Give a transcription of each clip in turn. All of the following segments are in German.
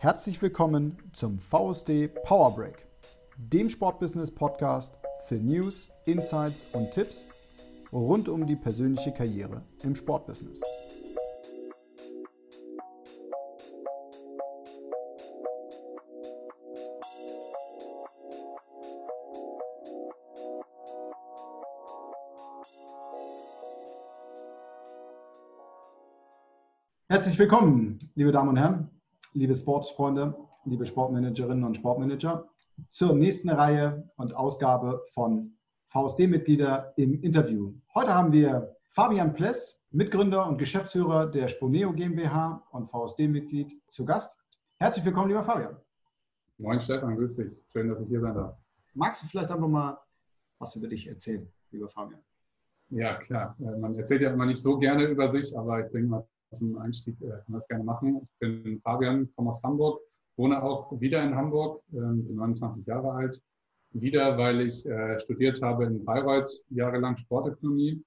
Herzlich willkommen zum VSD Power Break, dem Sportbusiness Podcast für News, Insights und Tipps rund um die persönliche Karriere im Sportbusiness. Herzlich willkommen, liebe Damen und Herren, liebe Sportsfreunde, liebe Sportmanagerinnen und Sportmanager, zur nächsten Reihe und Ausgabe von VSD-Mitglieder im Interview. Heute haben wir Fabian Pless, Mitgründer und Geschäftsführer der Sponeo GmbH und VSD-Mitglied zu Gast. Herzlich willkommen, lieber Fabian. Moin Stefan, grüß dich. Schön, dass ich hier sein darf. Magst du vielleicht einfach mal was über dich erzählen, lieber Fabian? Ja, klar. Äh, man erzählt ja immer nicht so gerne über sich, aber ich denke mal, zum Einstieg äh, kann das gerne machen. Ich bin Fabian, komme aus Hamburg, wohne auch wieder in Hamburg, ähm, bin 29 Jahre alt. Wieder, weil ich äh, studiert habe in Bayreuth jahrelang Sportökonomie.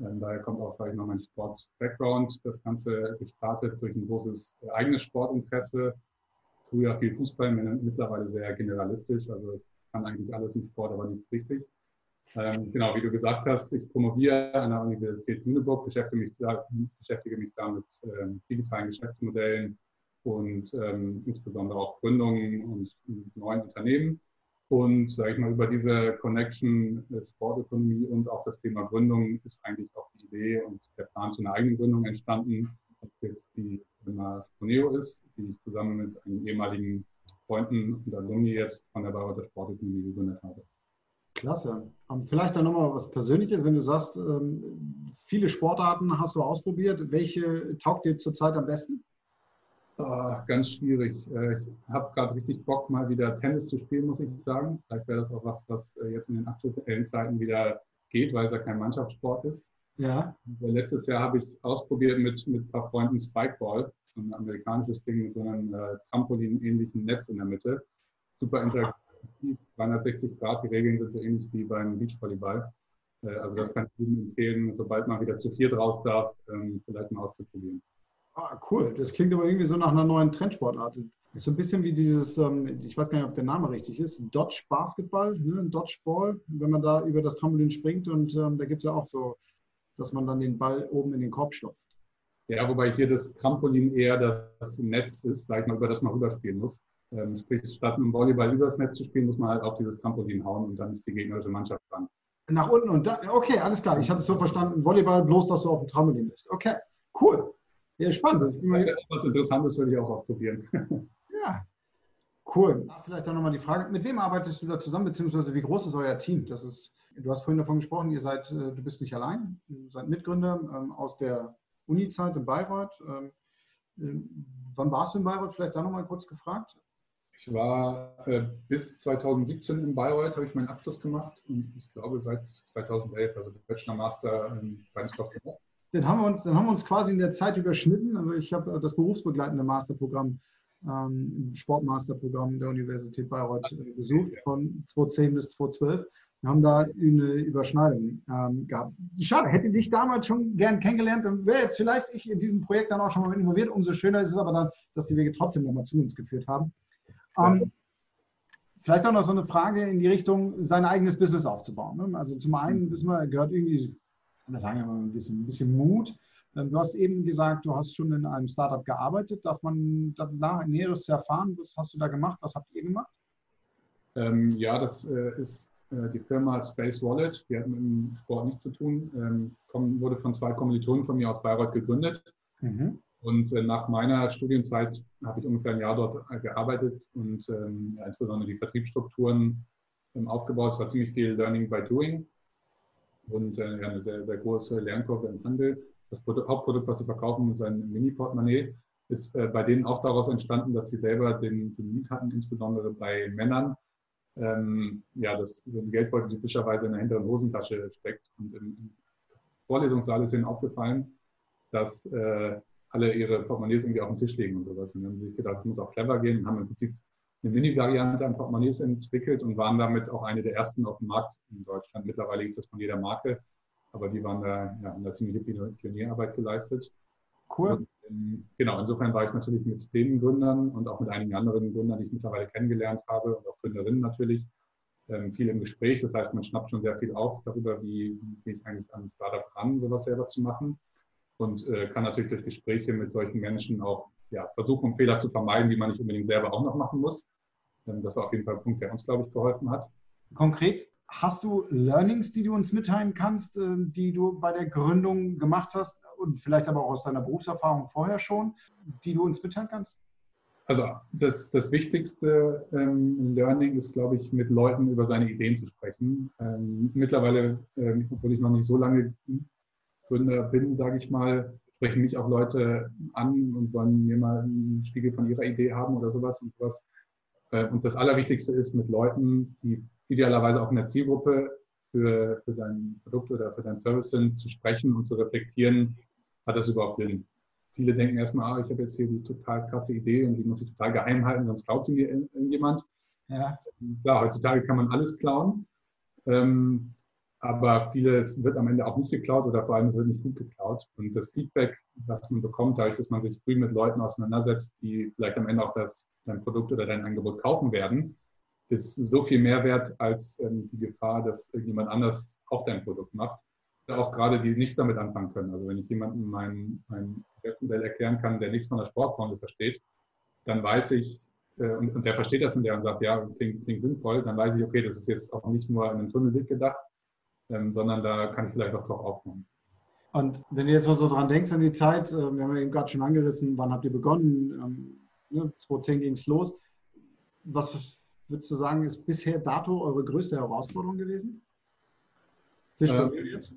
Ähm, daher kommt auch, sage ich mal, mein Sport-Background. Das Ganze gestartet durch ein großes äh, eigenes Sportinteresse. Früher viel Fußball, mittlerweile sehr generalistisch. Also ich kann eigentlich alles im Sport, aber nichts richtig. Ähm, genau, wie du gesagt hast, ich promoviere an der Universität Lüneburg, beschäftige mich da, beschäftige mich da mit ähm, digitalen Geschäftsmodellen und ähm, insbesondere auch Gründungen und, neuen Unternehmen. Und sage ich mal, über diese Connection äh, Sportökonomie und auch das Thema Gründung ist eigentlich auch die Idee und der Plan zu einer eigenen Gründung entstanden, jetzt die Firma Sponeo ist, die ich zusammen mit einem ehemaligen Freunden und Alumni jetzt von der Bayreuther Sportökonomie gegründet habe. Klasse. Und vielleicht dann nochmal was Persönliches, wenn du sagst, ähm, viele Sportarten hast du ausprobiert. Welche taugt dir zurzeit am besten? Oh, ganz schwierig. Äh, ich habe gerade richtig Bock, mal wieder Tennis zu spielen, muss ich sagen. Vielleicht wäre das auch was, was äh, jetzt in den aktuellen Zeiten wieder geht, weil es ja kein Mannschaftssport ist. Ja. Letztes Jahr habe ich ausprobiert mit, mit ein paar Freunden Spikeball, so ein amerikanisches Ding mit so einem äh, Trampolin-ähnlichen Netz in der Mitte. Super interaktiv 360 Grad. Die Regeln sind so ähnlich wie beim Beachvolleyball. Äh, also das kann ich Ihnen empfehlen, sobald man wieder zu viert raus darf, ähm, vielleicht mal auszuprobieren. Ah, cool. Das klingt aber irgendwie so nach einer neuen Trendsportart. Ist so ein bisschen wie dieses, ähm, ich weiß gar nicht, ob der Name richtig ist, Dodge Basketball, ne? Dodgeball, wenn man da über das Trampolin springt und ähm, da gibt es ja auch so, dass man dann den Ball oben in den Korb stopft. Ja, wobei hier das Trampolin eher das Netz ist, sag ich mal, über das man rüberspielen muss. Ähm, sprich, statt einem Volleyball übers Netz zu spielen, muss man halt auf dieses Trampolin hauen und dann ist die gegnerische Mannschaft dran. Nach unten und da, okay, alles klar. Ich hatte es so verstanden, Volleyball bloß, dass du auf dem Trampolin bist. Okay, cool. Ja, spannend. Das wäre was Interessantes, würde ich auch ausprobieren. ja, cool. Vielleicht dann nochmal die Frage, mit wem arbeitest du da zusammen, beziehungsweise wie groß ist euer Team? Das ist, du hast vorhin davon gesprochen, ihr seid, äh, du bist nicht allein, ihr seid Mitgründer ähm, aus der Uni-Zeit in Bayreuth. Ähm, äh, wann warst du in Bayreuth? Vielleicht da nochmal kurz gefragt. Ich war äh, bis 2017 in Bayreuth, habe ich meinen Abschluss gemacht und ich glaube seit 2011, also Bachelor Master, beides doch gemacht. Den haben, wir uns, den haben wir uns quasi in der Zeit überschnitten. Also ich habe das berufsbegleitende Masterprogramm, ähm, Sportmasterprogramm der Universität Bayreuth äh, besucht, von 2010 bis 2012. Wir haben da eine Überschneidung ähm, gehabt. Schade, hätte dich damals schon gern kennengelernt, dann wäre jetzt vielleicht ich in diesem Projekt dann auch schon mal involviert. Umso schöner ist es aber dann, dass die Wege trotzdem nochmal zu uns geführt haben. Ähm, vielleicht auch noch so eine Frage in die Richtung, sein eigenes Business aufzubauen. Ne? Also zum einen wissen wir, gehört irgendwie, das sagen, ein bisschen, ein bisschen Mut. Ähm, du hast eben gesagt, du hast schon in einem Startup gearbeitet. Darf man danach Näheres erfahren? Was hast du da gemacht? Was habt ihr gemacht? Ähm, ja, das äh, ist äh, die Firma Space Wallet. Die hat mit dem Sport nichts zu tun. Ähm, kommen, wurde von zwei Kommilitonen von mir aus Bayreuth gegründet. Mhm. Und äh, nach meiner Studienzeit habe ich ungefähr ein Jahr dort äh, gearbeitet und ähm, insbesondere die Vertriebsstrukturen ähm, aufgebaut. Es war ziemlich viel Learning by Doing und äh, eine sehr, sehr große Lernkurve im Handel. Das Produkt, Hauptprodukt, was sie verkaufen, ist ein Mini-Portemonnaie. Ist äh, bei denen auch daraus entstanden, dass sie selber den, den Need hatten, insbesondere bei Männern. Ähm, ja, dass so ein Geldbeutel typischerweise in der hinteren Hosentasche steckt. Und im, im Vorlesungssaal ist ihnen aufgefallen, dass äh, alle ihre Portemonnaies irgendwie auf dem Tisch legen und sowas. Und dann haben sie sich gedacht, das muss auch clever gehen und haben im Prinzip eine Mini-Variante an Portemonnaies entwickelt und waren damit auch eine der ersten auf dem Markt in Deutschland. Mittlerweile gibt es das von jeder Marke, aber die waren da, ja, haben da ziemliche Pionierarbeit geleistet. Cool. Und, Ähm, genau, insofern war ich natürlich mit den Gründern und auch mit einigen anderen Gründern, die ich mittlerweile kennengelernt habe und auch Gründerinnen natürlich, ähm, viel im Gespräch. Das heißt, man schnappt schon sehr viel auf darüber, wie gehe ich eigentlich an Startup ran, sowas selber zu machen. Und äh, kann natürlich durch Gespräche mit solchen Menschen auch ja, versuchen, Fehler zu vermeiden, die man nicht unbedingt selber auch noch machen muss. Ähm, das war auf jeden Fall ein Punkt, der uns, glaube ich, geholfen hat. Konkret, hast du Learnings, die du uns mitteilen kannst, äh, die du bei der Gründung gemacht hast und vielleicht aber auch aus deiner Berufserfahrung vorher schon, die du uns mitteilen kannst? Also das, das wichtigste ähm, Learning ist, glaube ich, mit Leuten über seine Ideen zu sprechen. Ähm, mittlerweile, ähm, obwohl ich noch nicht so lange Gründer bin, sage ich mal, sprechen mich auch Leute an und wollen mir mal einen Spiegel von ihrer Idee haben oder sowas und sowas. Äh, und das Allerwichtigste ist, mit Leuten, die idealerweise auch in der Zielgruppe für, für dein Produkt oder für dein Service sind, zu sprechen und zu reflektieren, hat das überhaupt Sinn? Viele denken erstmal, ah, ich habe jetzt hier die total krasse Idee und die muss ich total geheim halten, sonst klaut sie mir irgendjemand. Ja. Klar, heutzutage kann man alles klauen. Ähm, aber vieles wird am Ende auch nicht geklaut oder vor allem es wird nicht gut geklaut. Und das Feedback, was man bekommt, dadurch, dass man sich früh mit Leuten auseinandersetzt, die vielleicht am Ende auch das, dein Produkt oder dein Angebot kaufen werden, ist so viel mehr wert als ähm, die Gefahr, dass irgendjemand anders auch dein Produkt macht. Auch gerade die nichts damit anfangen können. Also wenn ich jemandem mein, mein Geschäftsmodell erklären kann, der nichts von der Sportbranche versteht, dann weiß ich, äh, und, und, der versteht das und der und sagt, ja, klingt, klingt sinnvoll, dann weiß ich, okay, das ist jetzt auch nicht nur in einem Tunnelblick gedacht, sondern da kann ich vielleicht was drauf aufbauen. Und wenn du jetzt mal so dran denkst an die Zeit, äh, wir haben ja eben gerade schon angerissen, wann habt ihr begonnen? Ähm, ne, 2010 ging es los. Was würdest du sagen, ist bisher dato eure größte Herausforderung gewesen? Ähm, jetzt?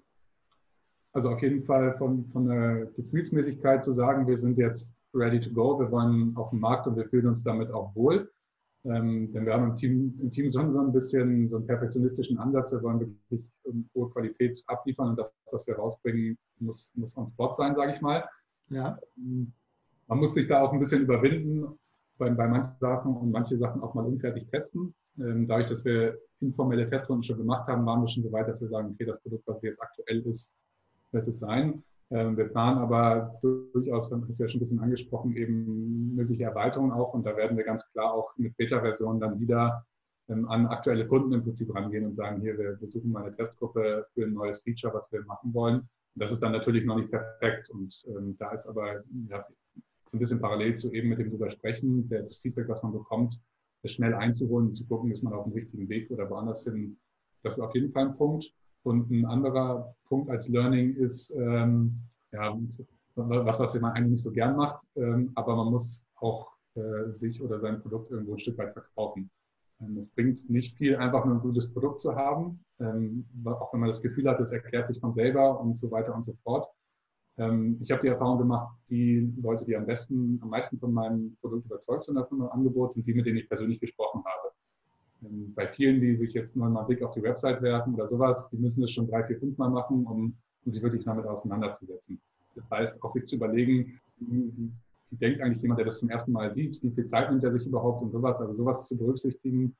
Also auf jeden Fall von, von der Gefühlsmäßigkeit zu sagen, wir sind jetzt ready to go, wir wollen auf den Markt und wir fühlen uns damit auch wohl. Ähm, denn wir haben im Team, im Team so ein bisschen so einen perfektionistischen Ansatz. Wir wollen wirklich hohe Qualität abliefern und das, was wir rausbringen, muss, muss on spot sein, sage ich mal. Ja. Man muss sich da auch ein bisschen überwinden bei, bei manchen Sachen und manche Sachen auch mal unfertig testen. Ähm, dadurch, dass wir informelle Testrunden schon gemacht haben, waren wir schon so weit, dass wir sagen, okay, das Produkt, was jetzt aktuell ist, wird es sein. Ähm, wir planen aber durchaus, wir haben es ja schon ein bisschen angesprochen, eben mögliche Erweiterungen auch. Und da werden wir ganz klar auch mit Beta-Versionen dann wieder an aktuelle Kunden im Prinzip rangehen und sagen, hier, wir, suchen mal eine Testgruppe für ein neues Feature, was wir machen wollen. Und das ist dann natürlich noch nicht perfekt. Und ähm, da ist aber ja, so ein bisschen parallel zu eben mit dem drüber sprechen, der, das Feedback, was man bekommt, das schnell einzuholen und zu gucken, ist man auf dem richtigen Weg oder woanders hin. Das ist auf jeden Fall ein Punkt. Und ein anderer Punkt als Learning ist, ähm, ja, was, was man eigentlich nicht so gern macht, ähm, aber man muss auch äh, sich oder sein Produkt irgendwo ein Stück weit verkaufen. Ähm, es bringt nicht viel, einfach nur ein gutes Produkt zu haben, ähm, auch wenn man das Gefühl hat, es erklärt sich von selber und so weiter und so fort. Ähm, ich habe die Erfahrung gemacht, die Leute, die am besten, am meisten von meinem Produkt überzeugt sind, von meinem Angebot, sind die, mit denen ich persönlich gesprochen habe. Bei vielen, die sich jetzt nur mal einen Blick auf die Website werfen oder sowas, die müssen das schon drei, vier, fünf Mal machen, um, um sich wirklich damit auseinanderzusetzen. Das heißt, auch sich zu überlegen, denkt eigentlich jemand, der das zum ersten Mal sieht, wie viel Zeit nimmt er sich überhaupt und sowas. Also sowas zu berücksichtigen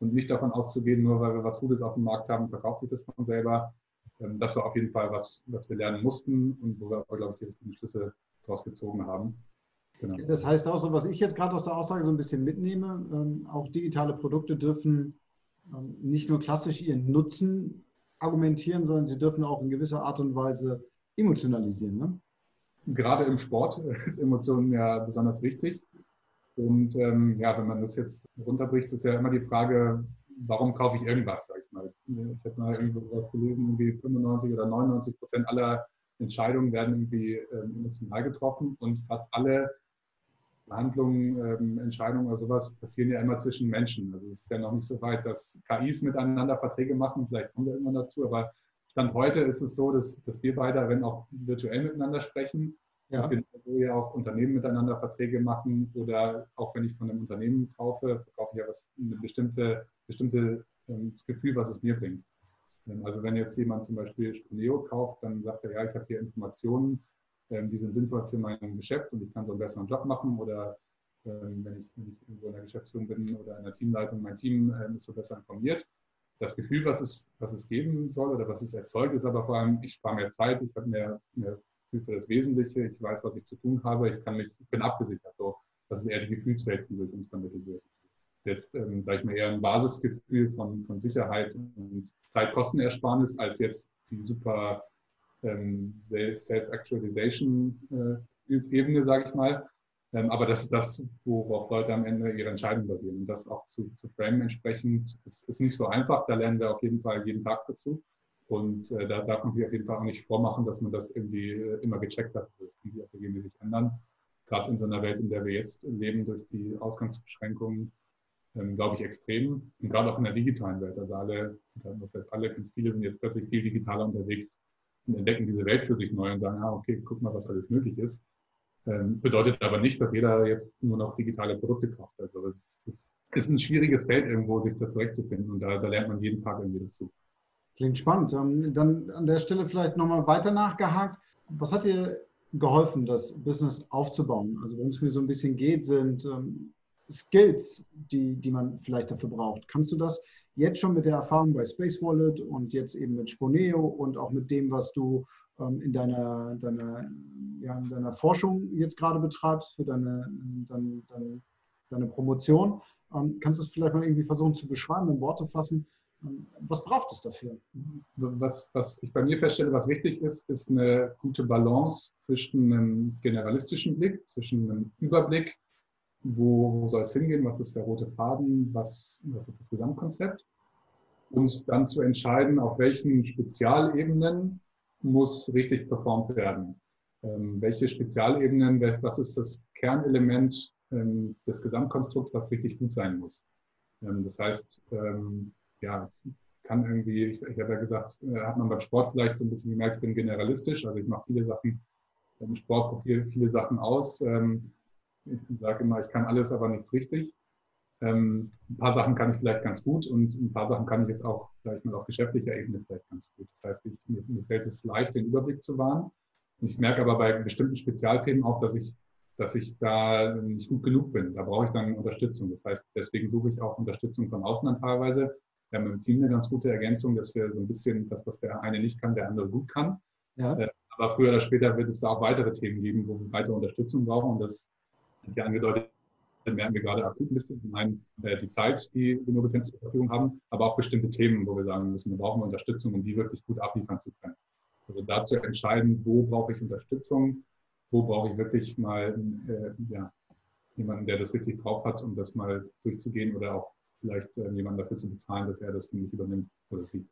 und nicht davon auszugehen, nur weil wir was Gutes auf dem Markt haben, verkauft sich das von selber. Ähm, das war auf jeden Fall was, was wir lernen mussten und wo wir, glaube ich, die richtigen Schlüsse daraus gezogen haben. Genau. Das heißt auch so, was ich jetzt gerade aus der Aussage so ein bisschen mitnehme, ähm, auch digitale Produkte dürfen ähm, nicht nur klassisch ihren Nutzen argumentieren, sondern sie dürfen auch in gewisser Art und Weise emotionalisieren. Ne? Gerade im Sport ist Emotionen ja besonders wichtig. Und ähm, ja, wenn man das jetzt runterbricht, ist ja immer die Frage, warum kaufe ich irgendwas, sag ich mal. Ich habe mal irgendwo was gelesen, irgendwie 95 oder 99 Prozent aller Entscheidungen werden irgendwie ähm, emotional getroffen und fast alle Verhandlungen, ähm, Entscheidungen oder sowas passieren ja immer zwischen Menschen. Also es ist ja noch nicht so weit, dass KIs miteinander Verträge machen, vielleicht kommen wir irgendwann dazu, aber Stand heute ist es so, dass, dass wir beide, wenn auch virtuell miteinander sprechen, ja. wo ja auch Unternehmen miteinander Verträge machen oder auch wenn ich von einem Unternehmen kaufe, verkaufe ich ja was, ein bestimmte, bestimmte ähm, Gefühl, was es mir bringt. Ähm, also wenn jetzt jemand zum Beispiel Sproneo kauft, dann sagt er, ja, ich habe hier Informationen, ähm, die sind sinnvoll für mein Geschäft und ich kann so einen besseren Job machen oder wenn, ich, wenn ich irgendwo in der Geschäftsführung bin oder in der Teamleitung, mein Team ähm, ist so besser informiert. Das Gefühl, was es, was es geben soll oder was es erzeugt, ist aber vor allem, ich spare mehr Zeit, ich habe mehr, mehr Gefühl für das Wesentliche, ich weiß, was ich zu tun habe, ich kann mich, ich bin abgesichert. So, das ist eher die Gefühlswelt, die durch uns vermittelt wird. Jetzt, ähm, sage ich mal, eher ein Basisgefühl von, von Sicherheit und Zeitkostenersparnis als jetzt die super ähm, Self-Actualization-Ebene, äh, sage ich mal. Ähm, aber das ist das, worauf Leute am Ende ihre Entscheidungen basieren. Und das auch zu, zu framen entsprechend ist, ist nicht so einfach. Da lernen wir auf jeden Fall jeden Tag dazu. Und äh, da darf man sich auf jeden Fall auch nicht vormachen, dass man das irgendwie äh, immer gecheckt hat. Das kann sich auch regelmäßig ändern. Gerade in so einer Welt, in der wir jetzt leben, durch die Ausgangsbeschränkungen, ähm, glaube ich, extrem. Und gerade auch in der digitalen Welt. Also alle, das heißt alle, ganz viele sind jetzt plötzlich viel digitaler unterwegs und entdecken diese Welt für sich neu und sagen, ah, okay, guck mal, was alles möglich ist. Ähm, bedeutet aber nicht, dass jeder jetzt nur noch digitale Produkte kauft. Also das, das ist ein schwieriges Feld irgendwo, sich da zurechtzufinden und da, da lernt man jeden Tag irgendwie dazu. Klingt spannend. Ähm, dann an der Stelle vielleicht nochmal weiter nachgehakt. Was hat dir geholfen, das Business aufzubauen? Also worum es mir so ein bisschen geht, sind ähm, Skills, die, die man vielleicht dafür braucht. Kannst du das jetzt schon mit der Erfahrung bei Space Wallet und jetzt eben mit Sponeo und auch mit dem, was du in deiner, deiner, ja, in deiner Forschung jetzt gerade betreibst, für deine, deine, deine, deine Promotion, kannst du es vielleicht mal irgendwie versuchen zu beschreiben, in Worte fassen, was braucht es dafür? Was, was ich bei mir feststelle, was wichtig ist, ist eine gute Balance zwischen einem generalistischen Blick, zwischen einem Überblick, wo, wo soll es hingehen, was ist der rote Faden, was, was ist das Gesamtkonzept, und dann zu entscheiden, auf welchen Spezialebenen muss richtig performt werden. Ähm, welche Spezialebenen, was ist das Kernelement ähm, des Gesamtkonstrukts, was richtig gut sein muss. Ähm, das heißt, ja, kann irgendwie, ich, ich habe ja gesagt, äh, hat man beim Sport vielleicht so ein bisschen gemerkt, ich bin generalistisch, also ich mache viele Sachen im Sport, probiere viele Sachen aus. Ich sage immer, ich kann alles, aber nichts richtig. Ein paar Sachen kann ich vielleicht ganz gut und ein paar Sachen kann ich jetzt auch, ich mal, auf geschäftlicher Ebene vielleicht ganz gut. Das heißt, ich, mir, mir fällt es leicht, den Überblick zu wahren. Ich merke aber bei bestimmten Spezialthemen auch, dass ich, dass ich da nicht gut genug bin. Da brauche ich dann Unterstützung. Das heißt, deswegen suche ich auch Unterstützung von außen dann teilweise, wir haben im Team eine ganz gute Ergänzung, dass wir so ein bisschen das, was der eine nicht kann, der andere gut kann. Ja. Äh, aber früher oder später wird es da auch weitere Themen geben, wo wir weitere Unterstützung brauchen. Und das, wie angedeutet, merken wir gerade akut ein bisschen. Zum einen äh, die Zeit, die wir nur begrenzt zur Verfügung haben, aber auch bestimmte Themen, wo wir sagen müssen, wir brauchen Unterstützung, um die wirklich gut abliefern zu können. Also dazu entscheiden, wo brauche ich Unterstützung, wo brauche ich wirklich mal äh, ja, jemanden, der das richtig drauf hat, um das mal durchzugehen oder auch vielleicht äh, jemanden dafür zu bezahlen, dass er das für mich übernimmt oder sie.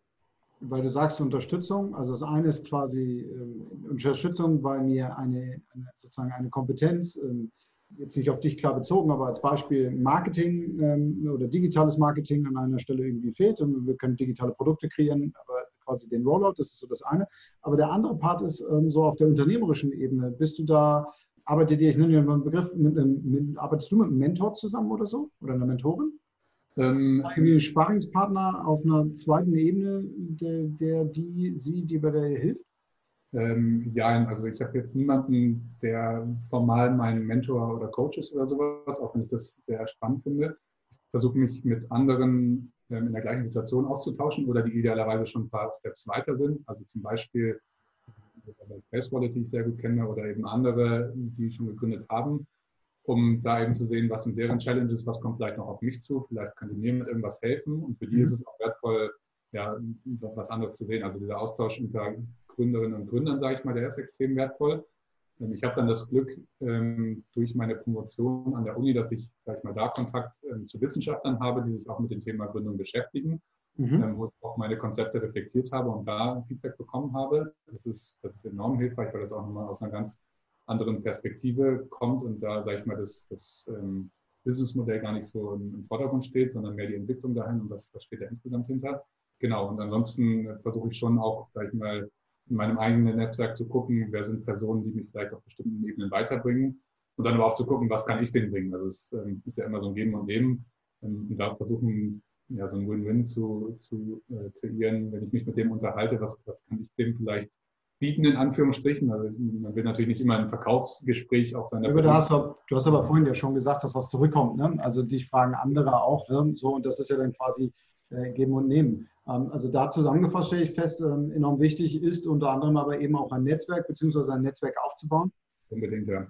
Weil du sagst Unterstützung, also das eine ist quasi äh, Unterstützung, weil mir eine, eine, sozusagen eine Kompetenz, ähm, jetzt nicht auf dich klar bezogen, aber als Beispiel Marketing ähm, oder digitales Marketing an einer Stelle irgendwie fehlt und wir können digitale Produkte kreieren, aber quasi den Rollout, das ist so das eine. Aber der andere Part ist ähm, so auf der unternehmerischen Ebene. Bist du da, arbeitet ihr, ich nenne mal einen Begriff, mit, mit, arbeitest du mit einem Mentor zusammen oder so? Oder einer Mentorin? Ähm, Irgendwie Sparringspartner auf einer zweiten Ebene, der, der die, sie dir bei der hilft? Ähm, ja, also ich habe jetzt niemanden, der formal mein Mentor oder Coach ist oder sowas, auch wenn ich das sehr spannend finde. Ich versuche mich mit anderen in der gleichen Situation auszutauschen oder die idealerweise schon ein paar Steps weiter sind. Also zum Beispiel äh, Space Wallet, die ich sehr gut kenne, oder eben andere, die schon gegründet haben um da eben zu sehen, was sind deren Challenges, was kommt vielleicht noch auf mich zu, vielleicht können die mir mit irgendwas helfen und für die mhm. ist es auch wertvoll, ja, was anderes zu sehen. Also dieser Austausch unter Gründerinnen und Gründern, sage ich mal, der ist extrem wertvoll. Ähm, ich habe dann das Glück ähm, durch meine Promotion an der Uni, dass ich, sage ich mal, da Kontakt ähm, zu Wissenschaftlern habe, die sich auch mit dem Thema Gründung beschäftigen, mhm. wo ich auch meine Konzepte reflektiert habe und da Feedback bekommen habe. Das ist, das ist enorm hilfreich, weil das auch nochmal aus einer ganz anderen Perspektive kommt und da, sage ich mal, das, das Businessmodell gar nicht so im, im, Vordergrund steht, sondern mehr die Entwicklung dahin und was, was steht da insgesamt hinter. Genau, und ansonsten versuche ich schon auch, sage ich mal, in meinem eigenen Netzwerk zu gucken, wer sind Personen, die mich vielleicht auf bestimmten Ebenen weiterbringen und dann aber auch zu gucken, was kann ich denen bringen. Also es ähm, ist ja immer so ein Geben und Nehmen ähm, und da versuchen, ja, so ein Win-Win zu, zu äh, kreieren, wenn ich mich mit dem unterhalte, was, was kann ich dem vielleicht bieten, in Anführungsstrichen. Also man will natürlich nicht immer ein Verkaufsgespräch auch sein. Aber du, hast, du hast aber vorhin ja schon gesagt, dass was zurückkommt. Ne? Also dich fragen andere auch. Ne? So, und das ist ja dann quasi geben und nehmen. Ähm, also da zusammengefasst stelle ich fest, ähm, enorm wichtig ist unter anderem aber eben auch ein Netzwerk bzw. ein Netzwerk aufzubauen. Unbedingt, ja.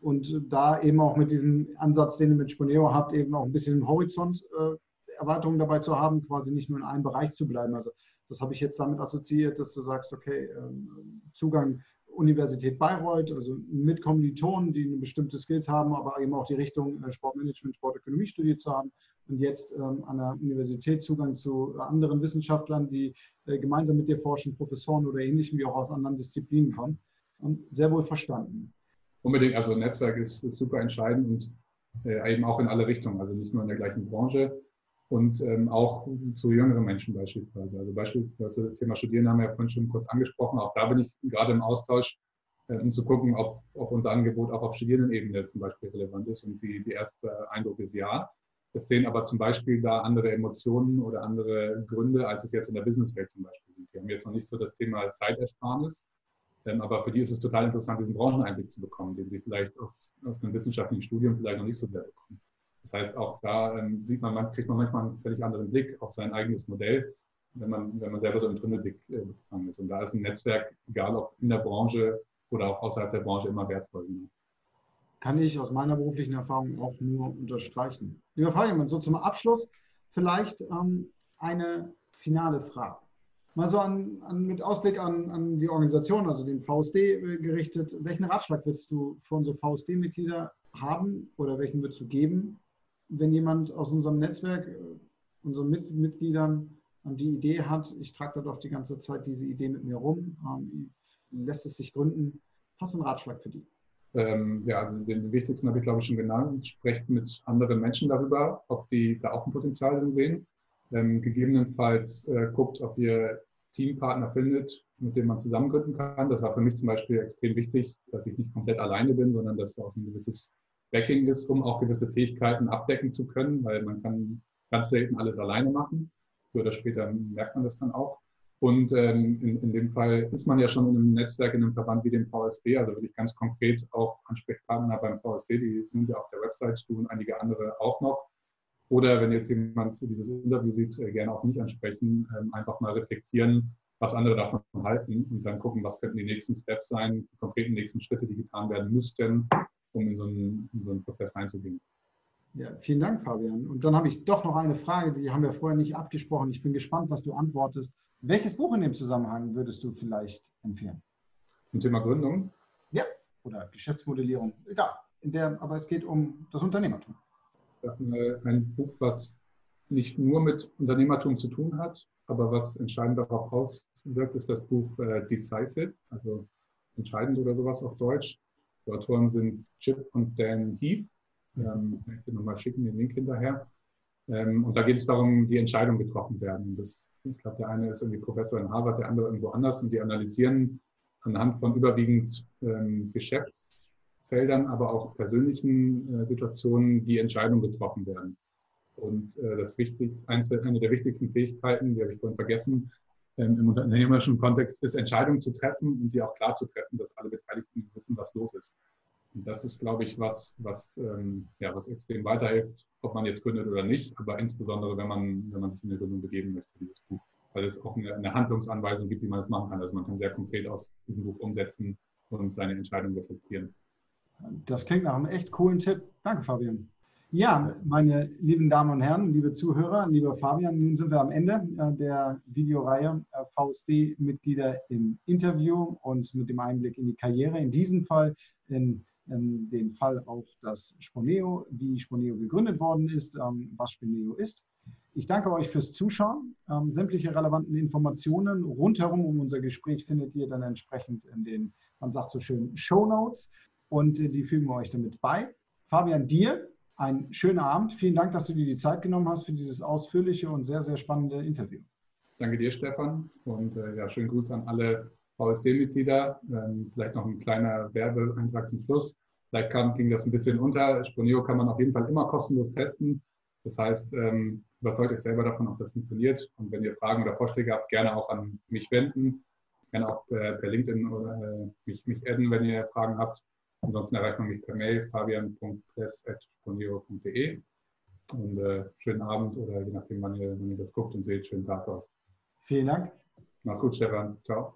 Und da eben auch mit diesem Ansatz, den ihr mit Sponeo habt, eben auch ein bisschen Horizont äh, Erweiterungen dabei zu haben, quasi nicht nur in einem Bereich zu bleiben. Also das habe ich jetzt damit assoziiert, dass du sagst, okay, ähm, Zugang Universität Bayreuth, also mit Kommilitonen, die eine bestimmte Skills haben, aber eben auch die Richtung äh, Sportmanagement, Sportökonomie studiert zu haben und jetzt ähm, an der Universität Zugang zu anderen Wissenschaftlern, die äh, gemeinsam mit dir forschen, Professoren oder ähnlichem, wie auch aus anderen Disziplinen kommen. Und sehr wohl verstanden. Unbedingt, also Netzwerk ist, ist super entscheidend und äh, eben auch in alle Richtungen, also nicht nur in der gleichen Branche, und ähm, auch zu jüngeren Menschen beispielsweise. Also beispielsweise das Thema Studieren haben wir ja vorhin schon kurz angesprochen. Auch da bin ich gerade im Austausch, äh, um zu gucken, ob, ob unser Angebot auch auf Studierendenebene zum Beispiel relevant ist. Und die, die erste Eindruck ist ja. Es sehen aber zum Beispiel da andere Emotionen oder andere Gründe, als es jetzt in der Businesswelt zum Beispiel sind. Die haben jetzt noch nicht so das Thema Zeitersparnis, ähm, aber für die ist es total interessant, diesen Brancheneinblick zu bekommen, den sie vielleicht aus, aus einem wissenschaftlichen Studium vielleicht noch nicht so sehr bekommen. Das heißt, auch da ähm, sieht man, kriegt man manchmal einen völlig anderen Blick auf sein eigenes Modell, wenn man, wenn man selber so im Tunnelblick äh, befangen ist. Und da ist ein Netzwerk, egal ob in der Branche oder auch außerhalb der Branche, immer wertvoll. Kann ich aus meiner beruflichen Erfahrung auch nur unterstreichen. Lieber Fabian, so zum Abschluss vielleicht ähm, eine finale Frage. Mal so an, an, mit Ausblick an, an, die Organisation, also den VSD äh, gerichtet, welchen Ratschlag würdest du für unsere VSD-Mitglieder haben oder welchen würdest du geben, wenn jemand aus unserem Netzwerk, äh, unseren Mit Mitgliedern ähm, die Idee hat, ich trage da doch die ganze Zeit diese Idee mit mir rum, ähm, lässt es sich gründen, hast du einen Ratschlag für die? Ähm, ja, also den wichtigsten habe ich glaube ich schon genannt. Sprecht mit anderen Menschen darüber, ob die da auch ein Potenzial drin sehen. Ähm, gegebenenfalls äh, guckt, ob ihr Teampartner findet, mit dem man zusammengründen kann. Das war für mich zum Beispiel extrem wichtig, dass ich nicht komplett alleine bin, sondern dass auch ein gewisses Backing ist, um auch gewisse Fähigkeiten abdecken zu können, weil man kann ganz selten alles alleine machen. Früher oder später merkt man das dann auch. Und ähm, in, in dem Fall ist man ja schon in einem Netzwerk, in einem Verband wie dem VSD, also wirklich ganz konkret auch Ansprechpartner beim VSD, die sind ja auf der Website, du und einige andere auch noch. Oder wenn jetzt jemand dieses Interview sieht, äh, gerne auch mich ansprechen, ähm, einfach mal reflektieren, was andere davon halten und dann gucken, was könnten die nächsten Steps sein, die konkreten nächsten Schritte, die getan werden müssten, um in so einen, in so einen Prozess reinzugehen. Ja, vielen Dank, Fabian. Und dann habe ich doch noch eine Frage, die haben wir vorher nicht abgesprochen. Ich bin gespannt, was du antwortest. Welches Buch in dem Zusammenhang würdest du vielleicht empfehlen? Zum Thema Gründung? Ja, oder Geschäftsmodellierung. Egal. In der, aber es geht um das Unternehmertum. Ein Buch, was nicht nur mit Unternehmertum zu tun hat, aber was entscheidend darauf auswirkt, ist das Buch äh, Decisive, also entscheidend oder sowas auf Deutsch die Autoren sind Chip und Dan Heath. Ähm, ich will nochmal schicken den Link hinterher. Ähm, und da geht es darum, wie Entscheidungen getroffen werden. Das, ich glaube, der eine ist irgendwie Professor in Harvard, der andere irgendwo anders und die analysieren anhand von überwiegend ähm, Geschäftsfeldern, aber auch persönlichen äh, Situationen, wie Entscheidungen getroffen werden. Und äh, das wichtig, eine der wichtigsten Fähigkeiten, die habe ich vorhin vergessen, im unternehmerischen Kontext ist, Entscheidungen zu treffen und die auch klar zu treffen, dass alle Beteiligten wissen, was los ist. Und das ist, glaube ich, was, was, ähm, ja, was extrem weiterhilft, ob man jetzt gründet oder nicht, aber insbesondere, wenn man, wenn man sich in eine Gründung begeben möchte, dieses Buch. Weil es auch eine, eine Handlungsanweisung gibt, wie man das machen kann. Also man kann sehr konkret aus diesem Buch umsetzen und seine Entscheidungen reflektieren. Das klingt nach einem echt coolen Tipp. Danke, Fabian. Ja, meine lieben Damen und Herren, liebe Zuhörer, lieber Fabian, nun sind wir am Ende äh, der Videoreihe äh, VSD-Mitglieder im Interview und mit dem Einblick in die Karriere. In diesem Fall in, in den Fall auch das Sponeo, wie Sponeo gegründet worden ist, ähm, was Sponeo ist. Ich danke euch fürs Zuschauen. Ähm, sämtliche relevanten Informationen rundherum um unser Gespräch findet ihr dann entsprechend in den, man sagt so schön, Show Notes und äh, die fügen wir euch damit bei. Fabian, dir einen schönen Abend. Vielen Dank, dass du dir die Zeit genommen hast für dieses ausführliche und sehr, sehr spannende Interview. Danke dir, Stefan. Und äh, ja, schönen Gruß an alle VSD-Mitglieder. Ähm, vielleicht noch ein kleiner Werbeeintrag zum Schluss. Vielleicht kam, ging das ein bisschen unter. Sponio kann man auf jeden Fall immer kostenlos testen. Das heißt, ähm, überzeugt euch selber davon, ob das funktioniert. Und wenn ihr Fragen oder Vorschläge habt, gerne auch an mich wenden. Gerne auch per, per LinkedIn oder äh, mich, mich adden, wenn ihr Fragen habt. Ansonsten erreicht man mich per Mail fabian.press.sponio.de. Und äh, schönen Abend oder je nachdem, wann ihr, wann ihr das guckt und seht, schönen Tag auch. Vielen Dank. Mach's gut, Stefan. Ciao.